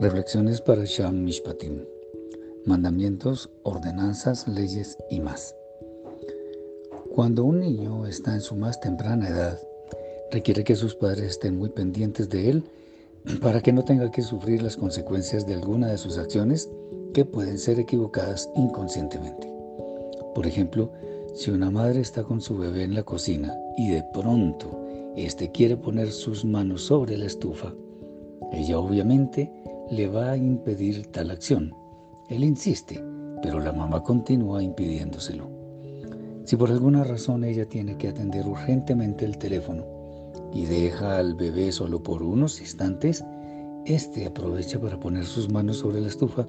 Reflexiones para Sham Mishpatim. Mandamientos, ordenanzas, leyes y más. Cuando un niño está en su más temprana edad, requiere que sus padres estén muy pendientes de él para que no tenga que sufrir las consecuencias de alguna de sus acciones que pueden ser equivocadas inconscientemente. Por ejemplo, si una madre está con su bebé en la cocina y de pronto éste quiere poner sus manos sobre la estufa, ella obviamente le va a impedir tal acción. Él insiste, pero la mamá continúa impidiéndoselo. Si por alguna razón ella tiene que atender urgentemente el teléfono y deja al bebé solo por unos instantes, éste aprovecha para poner sus manos sobre la estufa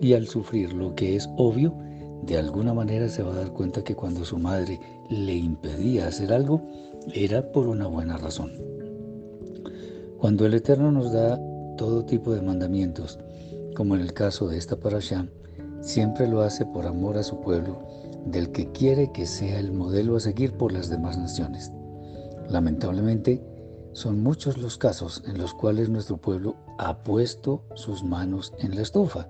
y al sufrir lo que es obvio, de alguna manera se va a dar cuenta que cuando su madre le impedía hacer algo, era por una buena razón. Cuando el Eterno nos da todo tipo de mandamientos, como en el caso de esta parasha, siempre lo hace por amor a su pueblo, del que quiere que sea el modelo a seguir por las demás naciones. Lamentablemente, son muchos los casos en los cuales nuestro pueblo ha puesto sus manos en la estufa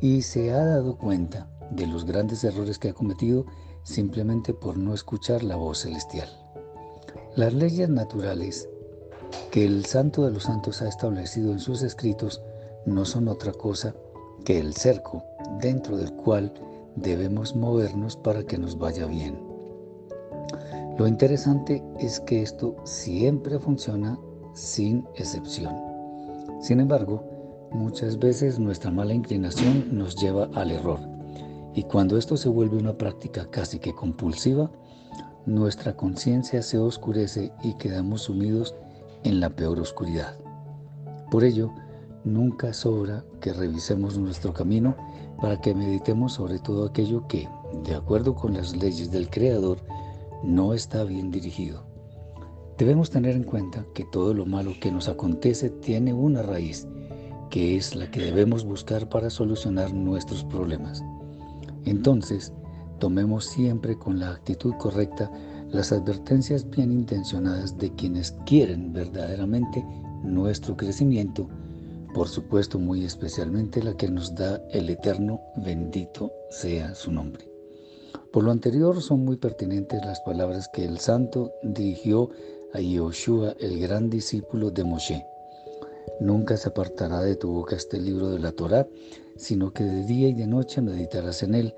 y se ha dado cuenta de los grandes errores que ha cometido simplemente por no escuchar la voz celestial. Las leyes naturales que el Santo de los Santos ha establecido en sus escritos no son otra cosa que el cerco dentro del cual debemos movernos para que nos vaya bien. Lo interesante es que esto siempre funciona sin excepción. Sin embargo, muchas veces nuestra mala inclinación nos lleva al error. Y cuando esto se vuelve una práctica casi que compulsiva, nuestra conciencia se oscurece y quedamos sumidos en la peor oscuridad. Por ello, nunca sobra que revisemos nuestro camino para que meditemos sobre todo aquello que, de acuerdo con las leyes del Creador, no está bien dirigido. Debemos tener en cuenta que todo lo malo que nos acontece tiene una raíz, que es la que debemos buscar para solucionar nuestros problemas. Entonces, tomemos siempre con la actitud correcta las advertencias bien intencionadas de quienes quieren verdaderamente nuestro crecimiento, por supuesto muy especialmente la que nos da el Eterno, bendito sea su nombre. Por lo anterior son muy pertinentes las palabras que el santo dirigió a Yoshua, el gran discípulo de Moshe. Nunca se apartará de tu boca este libro de la Torá, sino que de día y de noche meditarás en él,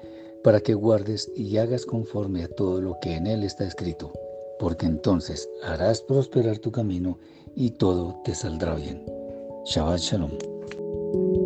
para que guardes y hagas conforme a todo lo que en él está escrito, porque entonces harás prosperar tu camino y todo te saldrá bien. Shabbat Shalom.